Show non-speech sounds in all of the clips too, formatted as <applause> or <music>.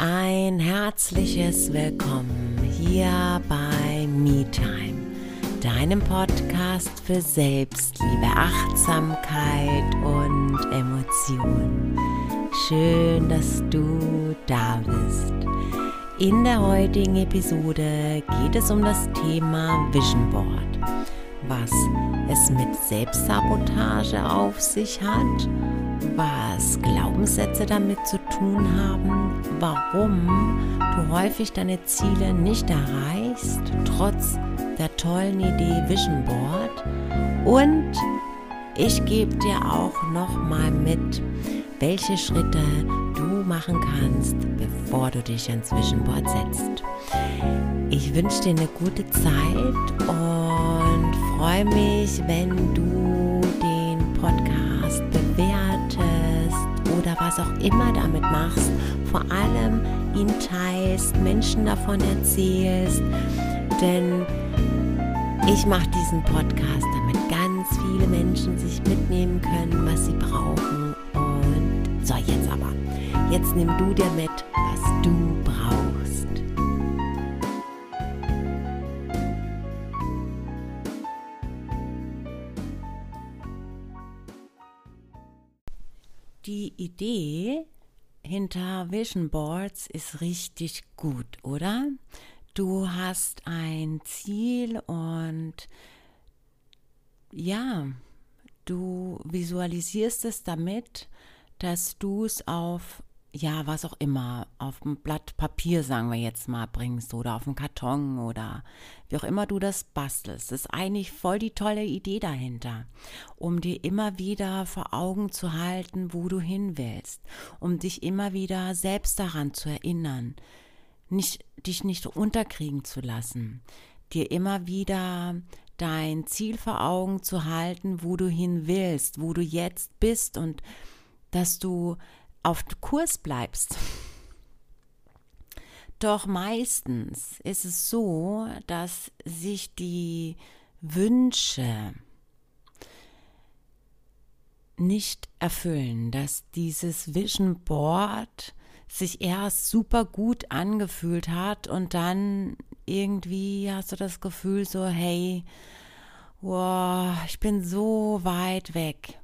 Ein herzliches Willkommen hier bei MeTime, deinem Podcast für Selbstliebe, Achtsamkeit und Emotion. Schön, dass du da bist. In der heutigen Episode geht es um das Thema Vision Board, was es mit Selbstsabotage auf sich hat, was Glaubenssätze damit zu tun haben, warum du häufig deine Ziele nicht erreichst, trotz der tollen Idee Vision Board und ich gebe dir auch noch mal mit, welche Schritte du machen kannst, bevor du dich ans Vision Board setzt. Ich wünsche dir eine gute Zeit und freue mich, wenn du den Podcast was auch immer damit machst. Vor allem ihn teilst, Menschen davon erzählst, denn ich mache diesen Podcast, damit ganz viele Menschen sich mitnehmen können, was sie brauchen. Und so, jetzt aber. Jetzt nimm du dir mit, Idee hinter Vision Boards ist richtig gut, oder? Du hast ein Ziel und ja, du visualisierst es damit, dass du es auf ja, was auch immer, auf ein Blatt Papier, sagen wir jetzt mal, bringst oder auf einen Karton oder wie auch immer du das bastelst. Das ist eigentlich voll die tolle Idee dahinter, um dir immer wieder vor Augen zu halten, wo du hin willst, um dich immer wieder selbst daran zu erinnern, nicht, dich nicht unterkriegen zu lassen, dir immer wieder dein Ziel vor Augen zu halten, wo du hin willst, wo du jetzt bist und dass du auf Kurs bleibst. Doch meistens ist es so, dass sich die Wünsche nicht erfüllen, dass dieses Vision Board sich erst super gut angefühlt hat und dann irgendwie hast du das Gefühl so, hey, wow, ich bin so weit weg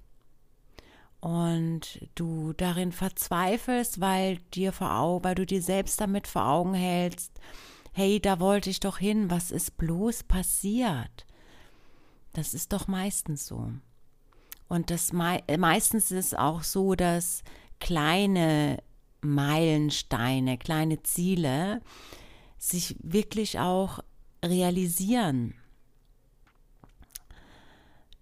und du darin verzweifelst, weil dir vor Augen, weil du dir selbst damit vor Augen hältst, hey, da wollte ich doch hin, was ist bloß passiert? Das ist doch meistens so. Und das mei meistens ist es auch so, dass kleine Meilensteine, kleine Ziele sich wirklich auch realisieren.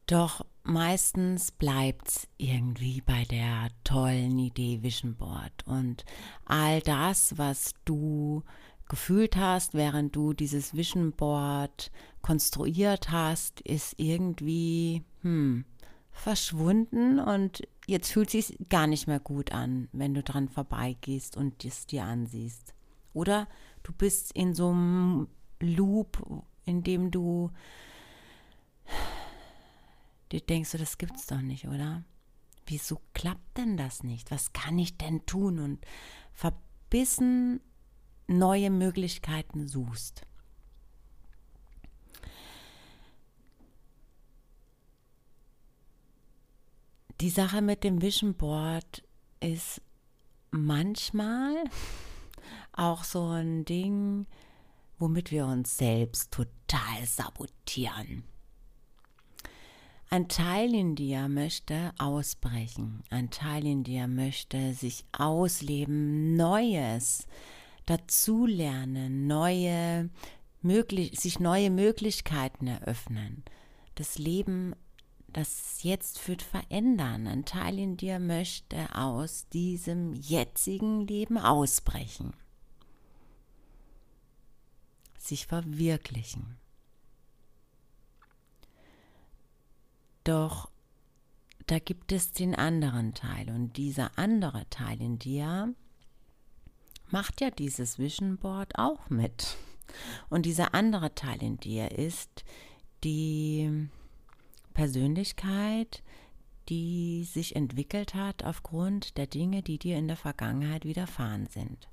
Doch meistens bleibt es irgendwie bei der tollen Idee Vision Board und all das, was du gefühlt hast, während du dieses Vision Board konstruiert hast, ist irgendwie hm, verschwunden und jetzt fühlt sich gar nicht mehr gut an, wenn du dran vorbeigehst und es dir ansiehst. Oder du bist in so einem Loop, in dem du Du denkst du, das gibt's doch nicht, oder? Wieso klappt denn das nicht? Was kann ich denn tun? Und verbissen neue Möglichkeiten suchst. Die Sache mit dem Vision Board ist manchmal <laughs> auch so ein Ding, womit wir uns selbst total sabotieren. Ein Teil in dir möchte ausbrechen, ein Teil in dir möchte sich ausleben, Neues dazulernen, neue, möglich, sich neue Möglichkeiten eröffnen. Das Leben, das jetzt wird verändern. Ein Teil in dir möchte aus diesem jetzigen Leben ausbrechen, sich verwirklichen. Doch da gibt es den anderen Teil und dieser andere Teil in dir macht ja dieses Vision Board auch mit. Und dieser andere Teil in dir ist die Persönlichkeit, die sich entwickelt hat aufgrund der Dinge, die dir in der Vergangenheit widerfahren sind.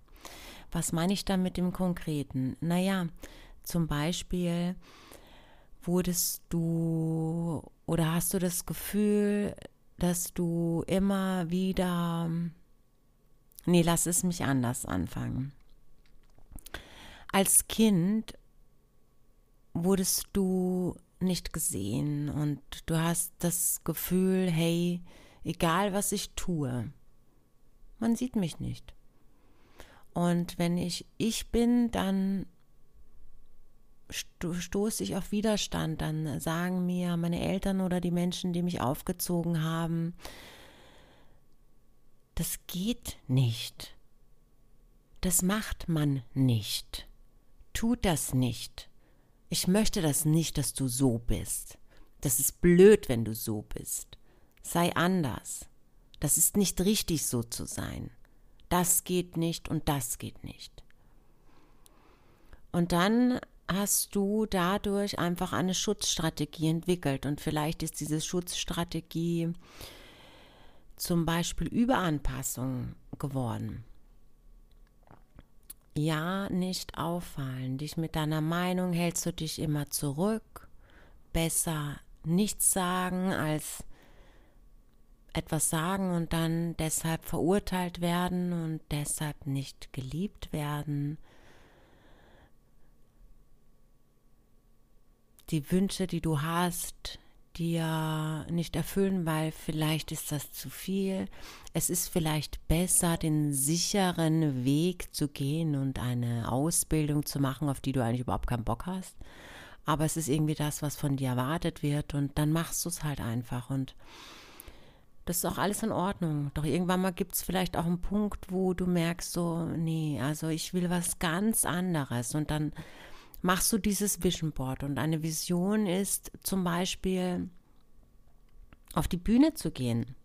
Was meine ich da mit dem Konkreten? Naja, zum Beispiel wurdest du oder hast du das Gefühl, dass du immer wieder, nee, lass es mich anders anfangen. Als Kind wurdest du nicht gesehen und du hast das Gefühl, hey, egal was ich tue, man sieht mich nicht. Und wenn ich ich bin, dann stoße ich auf Widerstand, dann sagen mir meine Eltern oder die Menschen, die mich aufgezogen haben, das geht nicht. Das macht man nicht. Tut das nicht. Ich möchte das nicht, dass du so bist. Das ist blöd, wenn du so bist. Sei anders. Das ist nicht richtig, so zu sein. Das geht nicht und das geht nicht. Und dann hast du dadurch einfach eine Schutzstrategie entwickelt. Und vielleicht ist diese Schutzstrategie zum Beispiel Überanpassung geworden. Ja, nicht auffallen. Dich mit deiner Meinung hältst du dich immer zurück. Besser nichts sagen als etwas sagen und dann deshalb verurteilt werden und deshalb nicht geliebt werden. Die Wünsche, die du hast, dir nicht erfüllen, weil vielleicht ist das zu viel. Es ist vielleicht besser, den sicheren Weg zu gehen und eine Ausbildung zu machen, auf die du eigentlich überhaupt keinen Bock hast. Aber es ist irgendwie das, was von dir erwartet wird und dann machst du es halt einfach und das ist auch alles in Ordnung. Doch irgendwann mal gibt es vielleicht auch einen Punkt, wo du merkst, so, nee, also ich will was ganz anderes. Und dann machst du dieses Vision Board. Und eine Vision ist zum Beispiel auf die Bühne zu gehen,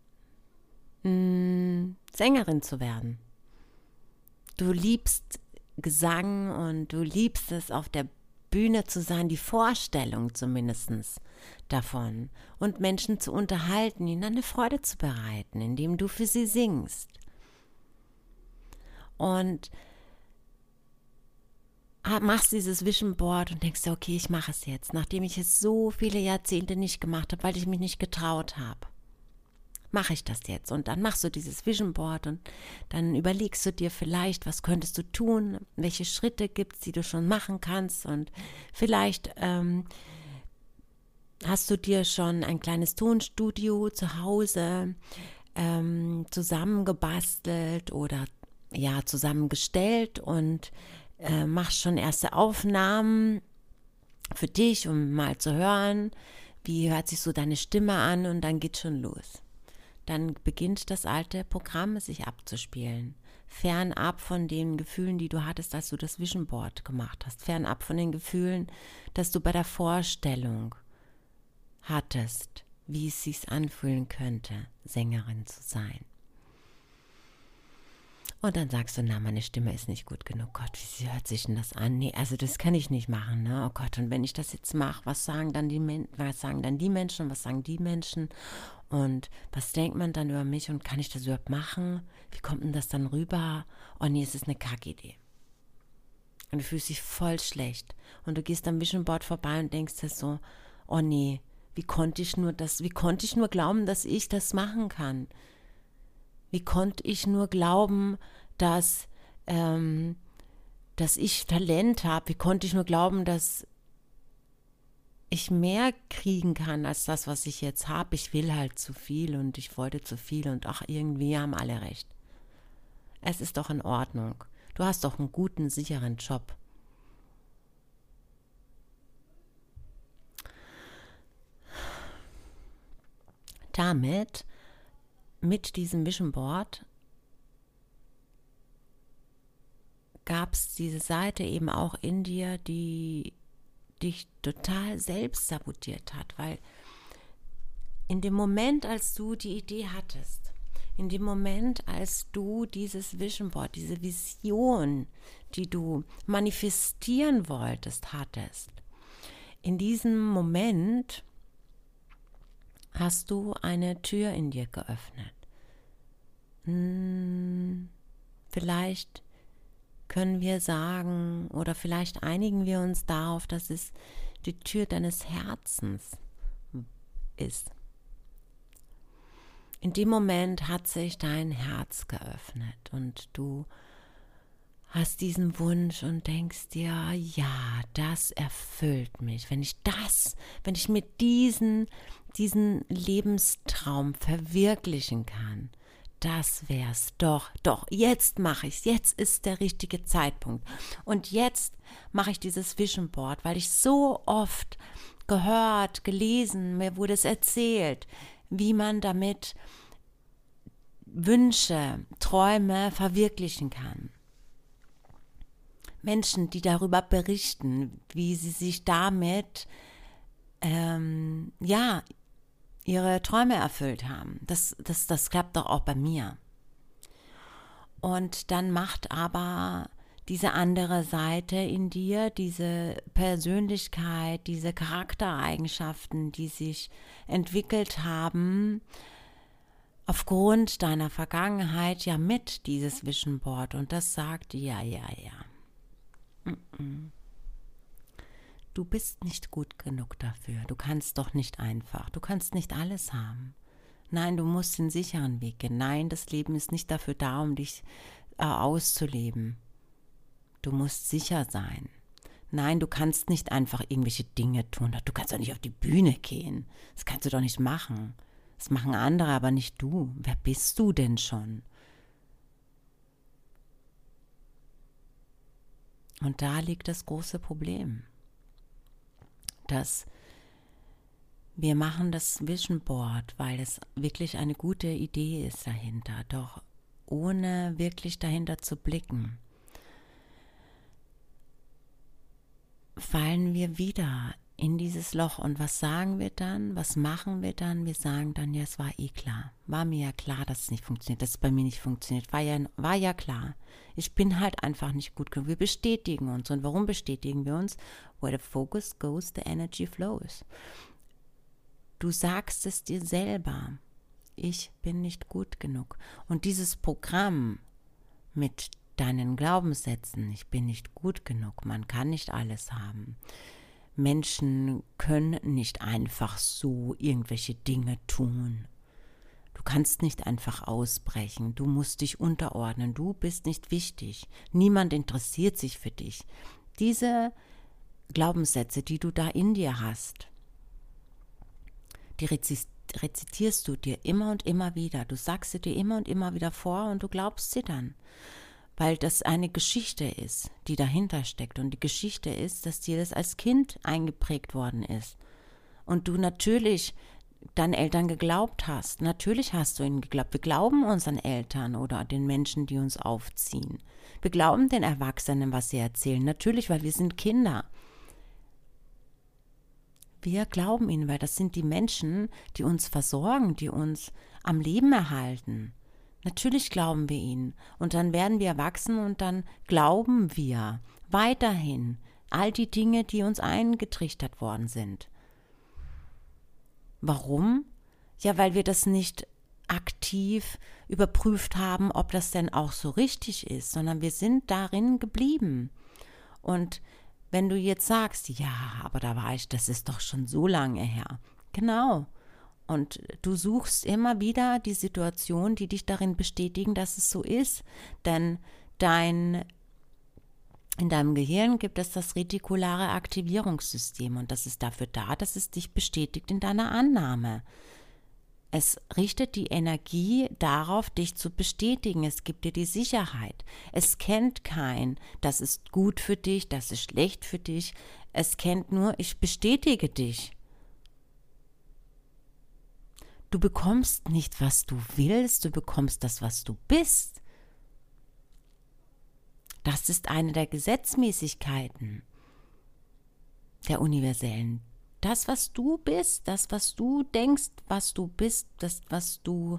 hm, Sängerin zu werden. Du liebst Gesang und du liebst es, auf der Bühne zu sein, die Vorstellung zumindest davon und Menschen zu unterhalten, ihnen eine Freude zu bereiten, indem du für sie singst. Und machst dieses Vision Board und denkst dir, okay, ich mache es jetzt, nachdem ich es so viele Jahrzehnte nicht gemacht habe, weil ich mich nicht getraut habe. Mache ich das jetzt? Und dann machst du dieses Vision Board und dann überlegst du dir vielleicht, was könntest du tun, welche Schritte gibt es, die du schon machen kannst und vielleicht ähm, hast du dir schon ein kleines Tonstudio zu Hause ähm, zusammengebastelt oder ja zusammengestellt und äh, machst schon erste Aufnahmen für dich, um mal zu hören, wie hört sich so deine Stimme an und dann geht schon los. Dann beginnt das alte Programm sich abzuspielen. Fernab von den Gefühlen, die du hattest, als du das Vision Board gemacht hast. Fernab von den Gefühlen, dass du bei der Vorstellung hattest, wie es sich anfühlen könnte, Sängerin zu sein. Und dann sagst du, na, meine Stimme ist nicht gut genug. Gott, wie hört sich denn das an? Nee, also das kann ich nicht machen, ne? Oh Gott, und wenn ich das jetzt mache, was sagen dann die Men was sagen dann die Menschen, was sagen die Menschen? Und was denkt man dann über mich und kann ich das überhaupt machen? Wie kommt denn das dann rüber? Oh nee, es ist eine Kackidee. Und du fühlst dich voll schlecht. Und du gehst am Vision Board vorbei und denkst dir so, oh nee, wie konnte ich nur das, wie konnte ich nur glauben, dass ich das machen kann? Wie konnte ich nur glauben, dass, ähm, dass ich Talent habe? Wie konnte ich nur glauben, dass ich mehr kriegen kann als das, was ich jetzt habe? Ich will halt zu viel und ich wollte zu viel und ach, irgendwie haben alle recht. Es ist doch in Ordnung. Du hast doch einen guten, sicheren Job. Damit mit diesem Vision Board gab es diese Seite eben auch in dir, die dich total selbst sabotiert hat, weil in dem Moment, als du die Idee hattest, in dem Moment, als du dieses Vision Board, diese Vision, die du manifestieren wolltest, hattest, in diesem Moment hast du eine Tür in dir geöffnet. Hm, vielleicht können wir sagen oder vielleicht einigen wir uns darauf, dass es die Tür deines Herzens ist. In dem Moment hat sich dein Herz geöffnet und du hast diesen Wunsch und denkst dir, ja, das erfüllt mich. Wenn ich das, wenn ich mir diesen, diesen Lebenstraum verwirklichen kann, das wär's. Doch, doch, jetzt mache ich's. Jetzt ist der richtige Zeitpunkt. Und jetzt mache ich dieses Vision Board, weil ich so oft gehört, gelesen, mir wurde es erzählt, wie man damit Wünsche, Träume verwirklichen kann. Menschen, die darüber berichten, wie sie sich damit ähm, ja ihre Träume erfüllt haben. Das, das, das klappt doch auch bei mir. Und dann macht aber diese andere Seite in dir, diese Persönlichkeit, diese Charaktereigenschaften, die sich entwickelt haben, aufgrund deiner Vergangenheit ja mit dieses Vision Board und das sagt ja, ja, ja. Du bist nicht gut genug dafür. Du kannst doch nicht einfach. Du kannst nicht alles haben. Nein, du musst den sicheren Weg gehen. Nein, das Leben ist nicht dafür da, um dich äh, auszuleben. Du musst sicher sein. Nein, du kannst nicht einfach irgendwelche Dinge tun. Du kannst doch nicht auf die Bühne gehen. Das kannst du doch nicht machen. Das machen andere, aber nicht du. Wer bist du denn schon? Und da liegt das große Problem, dass wir machen das Vision Board, weil es wirklich eine gute Idee ist dahinter, doch ohne wirklich dahinter zu blicken, fallen wir wieder in dieses Loch. Und was sagen wir dann? Was machen wir dann? Wir sagen dann, ja, es war eh klar. War mir ja klar, dass es nicht funktioniert, dass es bei mir nicht funktioniert. War ja, war ja klar. Ich bin halt einfach nicht gut genug. Wir bestätigen uns. Und warum bestätigen wir uns? Where the focus goes, the energy flows. Du sagst es dir selber. Ich bin nicht gut genug. Und dieses Programm mit deinen Glaubenssätzen, ich bin nicht gut genug, man kann nicht alles haben, Menschen können nicht einfach so irgendwelche Dinge tun. Du kannst nicht einfach ausbrechen, du musst dich unterordnen, du bist nicht wichtig, niemand interessiert sich für dich. Diese Glaubenssätze, die du da in dir hast, die rezitierst du dir immer und immer wieder, du sagst sie dir immer und immer wieder vor und du glaubst sie dann weil das eine Geschichte ist, die dahinter steckt. Und die Geschichte ist, dass dir das als Kind eingeprägt worden ist. Und du natürlich deinen Eltern geglaubt hast. Natürlich hast du ihnen geglaubt. Wir glauben unseren Eltern oder den Menschen, die uns aufziehen. Wir glauben den Erwachsenen, was sie erzählen. Natürlich, weil wir sind Kinder. Wir glauben ihnen, weil das sind die Menschen, die uns versorgen, die uns am Leben erhalten. Natürlich glauben wir ihnen. Und dann werden wir erwachsen und dann glauben wir weiterhin all die Dinge, die uns eingetrichtert worden sind. Warum? Ja, weil wir das nicht aktiv überprüft haben, ob das denn auch so richtig ist, sondern wir sind darin geblieben. Und wenn du jetzt sagst, ja, aber da war ich, das ist doch schon so lange her. Genau. Und du suchst immer wieder die Situation, die dich darin bestätigen, dass es so ist. Denn dein, in deinem Gehirn gibt es das retikulare Aktivierungssystem und das ist dafür da, dass es dich bestätigt in deiner Annahme. Es richtet die Energie darauf, dich zu bestätigen. Es gibt dir die Sicherheit. Es kennt kein, das ist gut für dich, das ist schlecht für dich. Es kennt nur, ich bestätige dich. Du bekommst nicht, was du willst, du bekommst das, was du bist. Das ist eine der Gesetzmäßigkeiten der universellen. Das, was du bist, das, was du denkst, was du bist, das, was du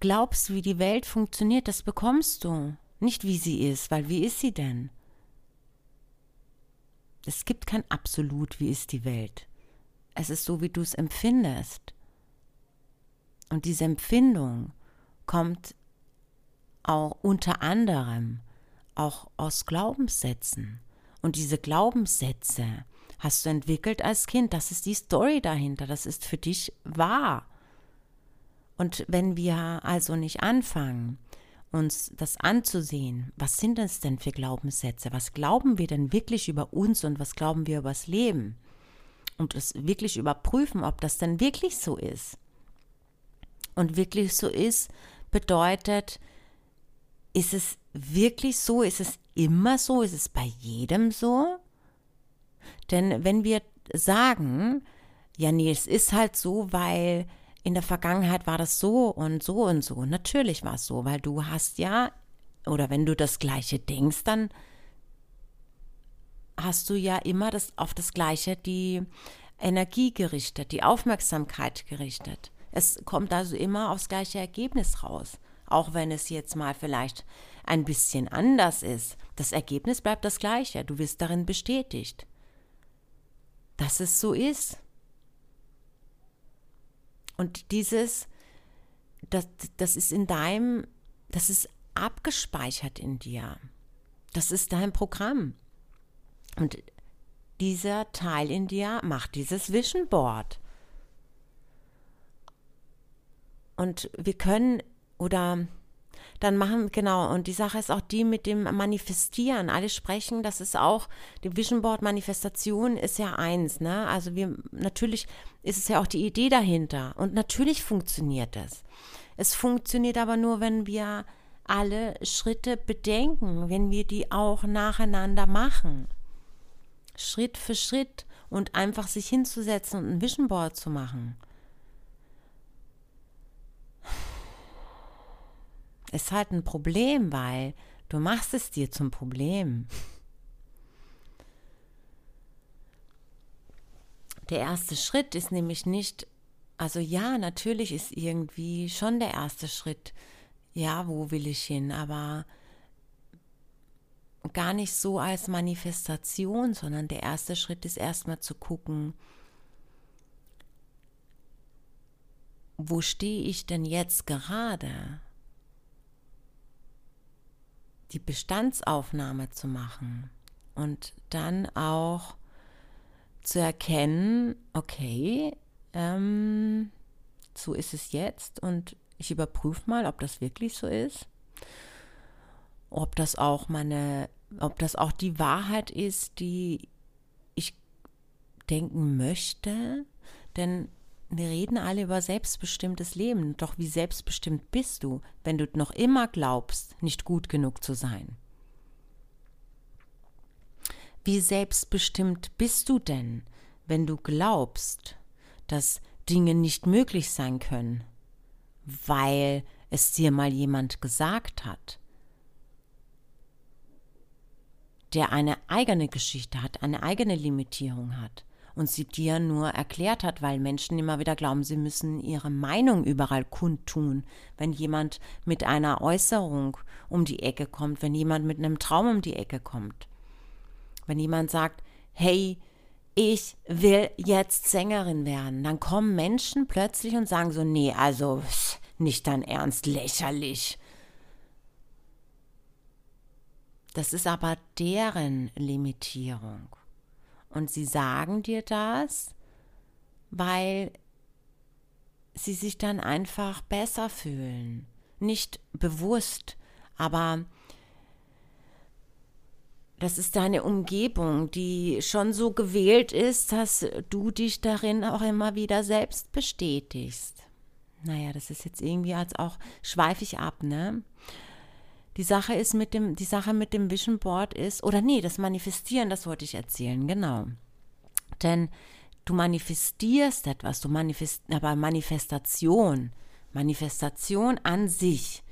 glaubst, wie die Welt funktioniert, das bekommst du. Nicht wie sie ist, weil wie ist sie denn? Es gibt kein Absolut, wie ist die Welt. Es ist so, wie du es empfindest. Und diese Empfindung kommt auch unter anderem auch aus Glaubenssätzen. Und diese Glaubenssätze hast du entwickelt als Kind. Das ist die Story dahinter. Das ist für dich wahr. Und wenn wir also nicht anfangen, uns das anzusehen, was sind das denn für Glaubenssätze? Was glauben wir denn wirklich über uns und was glauben wir über das Leben? Und es wirklich überprüfen, ob das denn wirklich so ist. Und wirklich so ist, bedeutet, ist es wirklich so? Ist es immer so? Ist es bei jedem so? Denn wenn wir sagen, ja, nee, es ist halt so, weil in der Vergangenheit war das so und so und so. Natürlich war es so, weil du hast ja, oder wenn du das Gleiche denkst, dann hast du ja immer das, auf das Gleiche die Energie gerichtet, die Aufmerksamkeit gerichtet. Es kommt also immer aufs gleiche Ergebnis raus, auch wenn es jetzt mal vielleicht ein bisschen anders ist. Das Ergebnis bleibt das gleiche, du wirst darin bestätigt, dass es so ist. Und dieses, das, das ist in deinem, das ist abgespeichert in dir. Das ist dein Programm. Und dieser Teil in dir macht dieses Vision Board. Und wir können oder dann machen, genau, und die Sache ist auch die mit dem Manifestieren. Alle sprechen, das ist auch, die Vision Board Manifestation ist ja eins, ne? Also wir, natürlich ist es ja auch die Idee dahinter. Und natürlich funktioniert das. Es funktioniert aber nur, wenn wir alle Schritte bedenken, wenn wir die auch nacheinander machen. Schritt für Schritt und einfach sich hinzusetzen und ein Vision Board zu machen. Ist halt ein Problem, weil du machst es dir zum Problem. Der erste Schritt ist nämlich nicht, also ja, natürlich ist irgendwie schon der erste Schritt, ja, wo will ich hin, aber gar nicht so als Manifestation, sondern der erste Schritt ist erstmal zu gucken, wo stehe ich denn jetzt gerade? Die Bestandsaufnahme zu machen und dann auch zu erkennen, okay, ähm, so ist es jetzt und ich überprüfe mal, ob das wirklich so ist, ob das auch meine, ob das auch die Wahrheit ist, die ich denken möchte, denn wir reden alle über selbstbestimmtes Leben, doch wie selbstbestimmt bist du, wenn du noch immer glaubst, nicht gut genug zu sein? Wie selbstbestimmt bist du denn, wenn du glaubst, dass Dinge nicht möglich sein können, weil es dir mal jemand gesagt hat, der eine eigene Geschichte hat, eine eigene Limitierung hat? Und sie dir nur erklärt hat, weil Menschen immer wieder glauben, sie müssen ihre Meinung überall kundtun. Wenn jemand mit einer Äußerung um die Ecke kommt, wenn jemand mit einem Traum um die Ecke kommt, wenn jemand sagt, hey, ich will jetzt Sängerin werden, dann kommen Menschen plötzlich und sagen so, nee, also nicht dein Ernst, lächerlich. Das ist aber deren Limitierung. Und sie sagen dir das, weil sie sich dann einfach besser fühlen. Nicht bewusst, aber das ist deine Umgebung, die schon so gewählt ist, dass du dich darin auch immer wieder selbst bestätigst. Naja, das ist jetzt irgendwie als auch schweifig ab, ne? Die Sache ist mit dem, die Sache mit dem Vision Board ist, oder nee, das Manifestieren, das wollte ich erzählen, genau. Denn du manifestierst etwas, du manifest, aber Manifestation, Manifestation an sich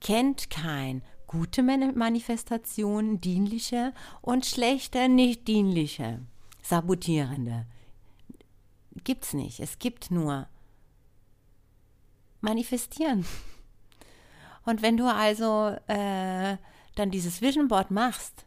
kennt kein gute Manifestation, dienliche und schlechte, nicht dienliche, sabotierende. Gibt's nicht. Es gibt nur manifestieren. Und wenn du also äh, dann dieses Vision Board machst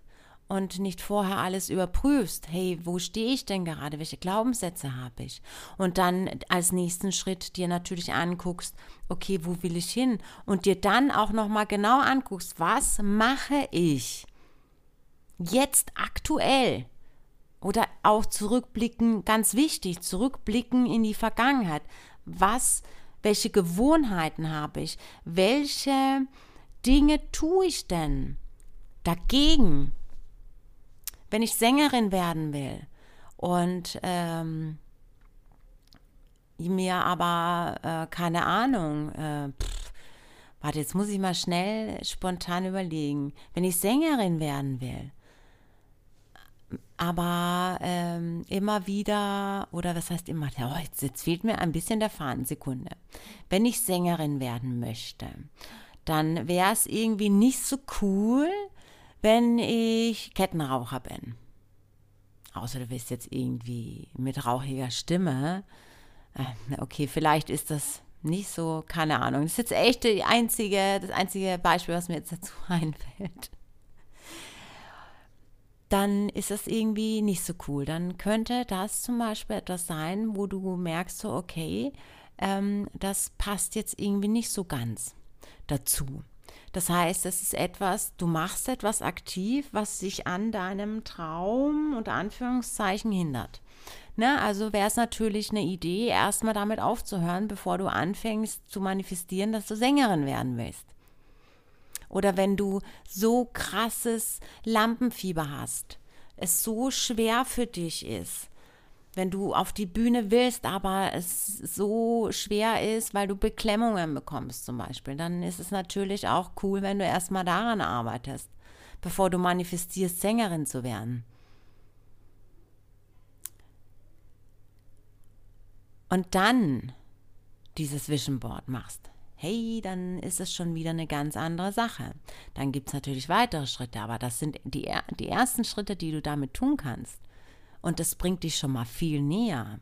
und nicht vorher alles überprüfst, hey, wo stehe ich denn gerade, welche Glaubenssätze habe ich? Und dann als nächsten Schritt dir natürlich anguckst, okay, wo will ich hin? Und dir dann auch nochmal genau anguckst, was mache ich, jetzt aktuell oder auch zurückblicken, ganz wichtig, zurückblicken in die Vergangenheit. Was, welche Gewohnheiten habe ich? Welche Dinge tue ich denn dagegen, wenn ich Sängerin werden will und ähm, mir aber äh, keine Ahnung, äh, pff, warte, jetzt muss ich mal schnell spontan überlegen, wenn ich Sängerin werden will, aber ähm, immer wieder, oder was heißt immer, oh, jetzt, jetzt fehlt mir ein bisschen der Faden, Sekunde. Wenn ich Sängerin werden möchte, dann wäre es irgendwie nicht so cool, wenn ich Kettenraucher bin. Außer du bist jetzt irgendwie mit rauchiger Stimme. Äh, okay, vielleicht ist das nicht so, keine Ahnung. Das ist jetzt echt die einzige, das einzige Beispiel, was mir jetzt dazu <laughs> einfällt dann ist das irgendwie nicht so cool. Dann könnte das zum Beispiel etwas sein, wo du merkst, so, okay, ähm, das passt jetzt irgendwie nicht so ganz dazu. Das heißt, es ist etwas, du machst etwas aktiv, was sich an deinem Traum unter Anführungszeichen hindert. Ne? Also wäre es natürlich eine Idee, erstmal damit aufzuhören, bevor du anfängst zu manifestieren, dass du Sängerin werden willst oder wenn du so krasses Lampenfieber hast, es so schwer für dich ist, wenn du auf die Bühne willst, aber es so schwer ist, weil du Beklemmungen bekommst zum Beispiel, dann ist es natürlich auch cool, wenn du erstmal daran arbeitest, bevor du manifestierst, Sängerin zu werden. Und dann dieses Vision Board machst hey, dann ist es schon wieder eine ganz andere Sache. Dann gibt es natürlich weitere Schritte, aber das sind die, die ersten Schritte, die du damit tun kannst. Und das bringt dich schon mal viel näher.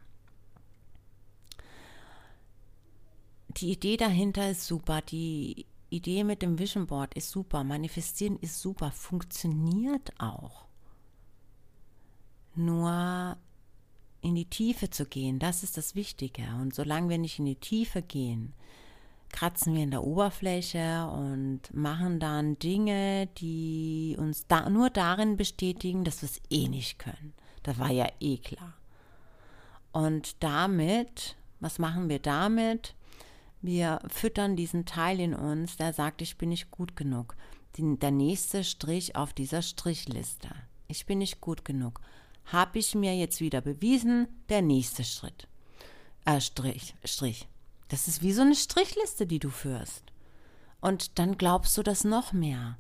Die Idee dahinter ist super, die Idee mit dem Vision Board ist super, manifestieren ist super, funktioniert auch. Nur in die Tiefe zu gehen, das ist das Wichtige. Und solange wir nicht in die Tiefe gehen, kratzen wir in der Oberfläche und machen dann Dinge, die uns da nur darin bestätigen, dass wir es eh nicht können. Das war ja eh klar. Und damit, was machen wir damit? Wir füttern diesen Teil in uns, der sagt, ich bin nicht gut genug. Die, der nächste Strich auf dieser Strichliste. Ich bin nicht gut genug. Habe ich mir jetzt wieder bewiesen, der nächste Schritt. Äh, Strich, Strich. Das ist wie so eine Strichliste, die du führst. Und dann glaubst du das noch mehr.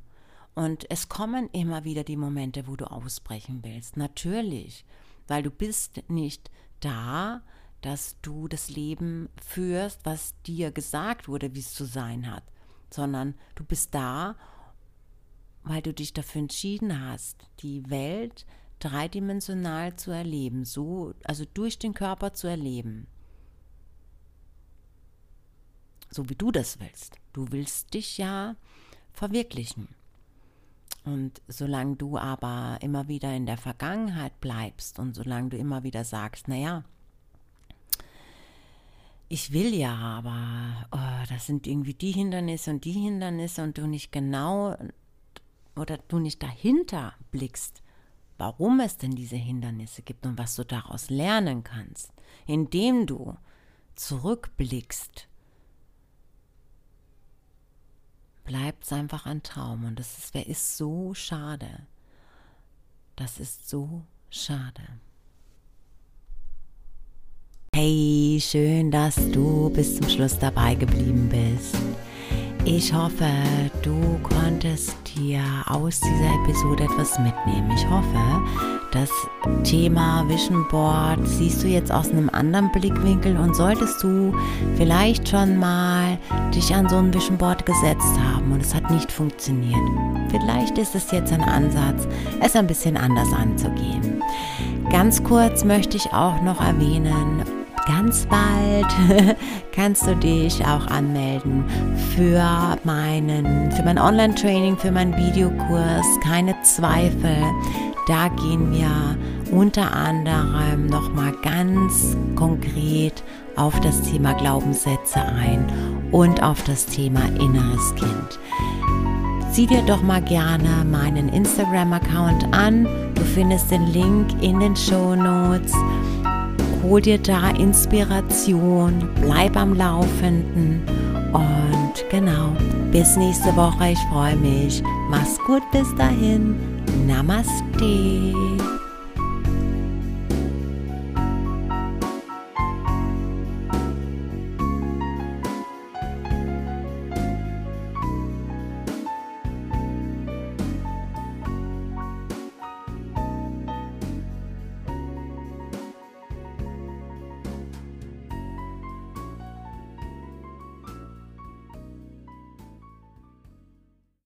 Und es kommen immer wieder die Momente, wo du ausbrechen willst. Natürlich, weil du bist nicht da, dass du das Leben führst, was dir gesagt wurde, wie es zu sein hat, sondern du bist da, weil du dich dafür entschieden hast, die Welt dreidimensional zu erleben, so also durch den Körper zu erleben so wie du das willst. Du willst dich ja verwirklichen. Und solange du aber immer wieder in der Vergangenheit bleibst und solange du immer wieder sagst, naja, ich will ja, aber oh, das sind irgendwie die Hindernisse und die Hindernisse und du nicht genau oder du nicht dahinter blickst, warum es denn diese Hindernisse gibt und was du daraus lernen kannst, indem du zurückblickst bleibt es einfach ein Traum. Und das ist, ist so schade. Das ist so schade. Hey, schön, dass du bis zum Schluss dabei geblieben bist. Ich hoffe, du konntest dir aus dieser Episode etwas mitnehmen. Ich hoffe, das Thema Vision Board siehst du jetzt aus einem anderen Blickwinkel und solltest du vielleicht schon mal dich an so ein Vision Board gesetzt haben und es hat nicht funktioniert. Vielleicht ist es jetzt ein Ansatz, es ein bisschen anders anzugehen. Ganz kurz möchte ich auch noch erwähnen, ganz bald <laughs> kannst du dich auch anmelden für meinen, für mein Online-Training, für meinen Videokurs. Keine Zweifel. Da gehen wir unter anderem nochmal ganz konkret auf das Thema Glaubenssätze ein und auf das Thema inneres Kind. Sieh dir doch mal gerne meinen Instagram-Account an. Du findest den Link in den Show Notes. Hol dir da Inspiration, bleib am Laufenden und genau, bis nächste Woche. Ich freue mich. Mach's gut bis dahin. Namaste.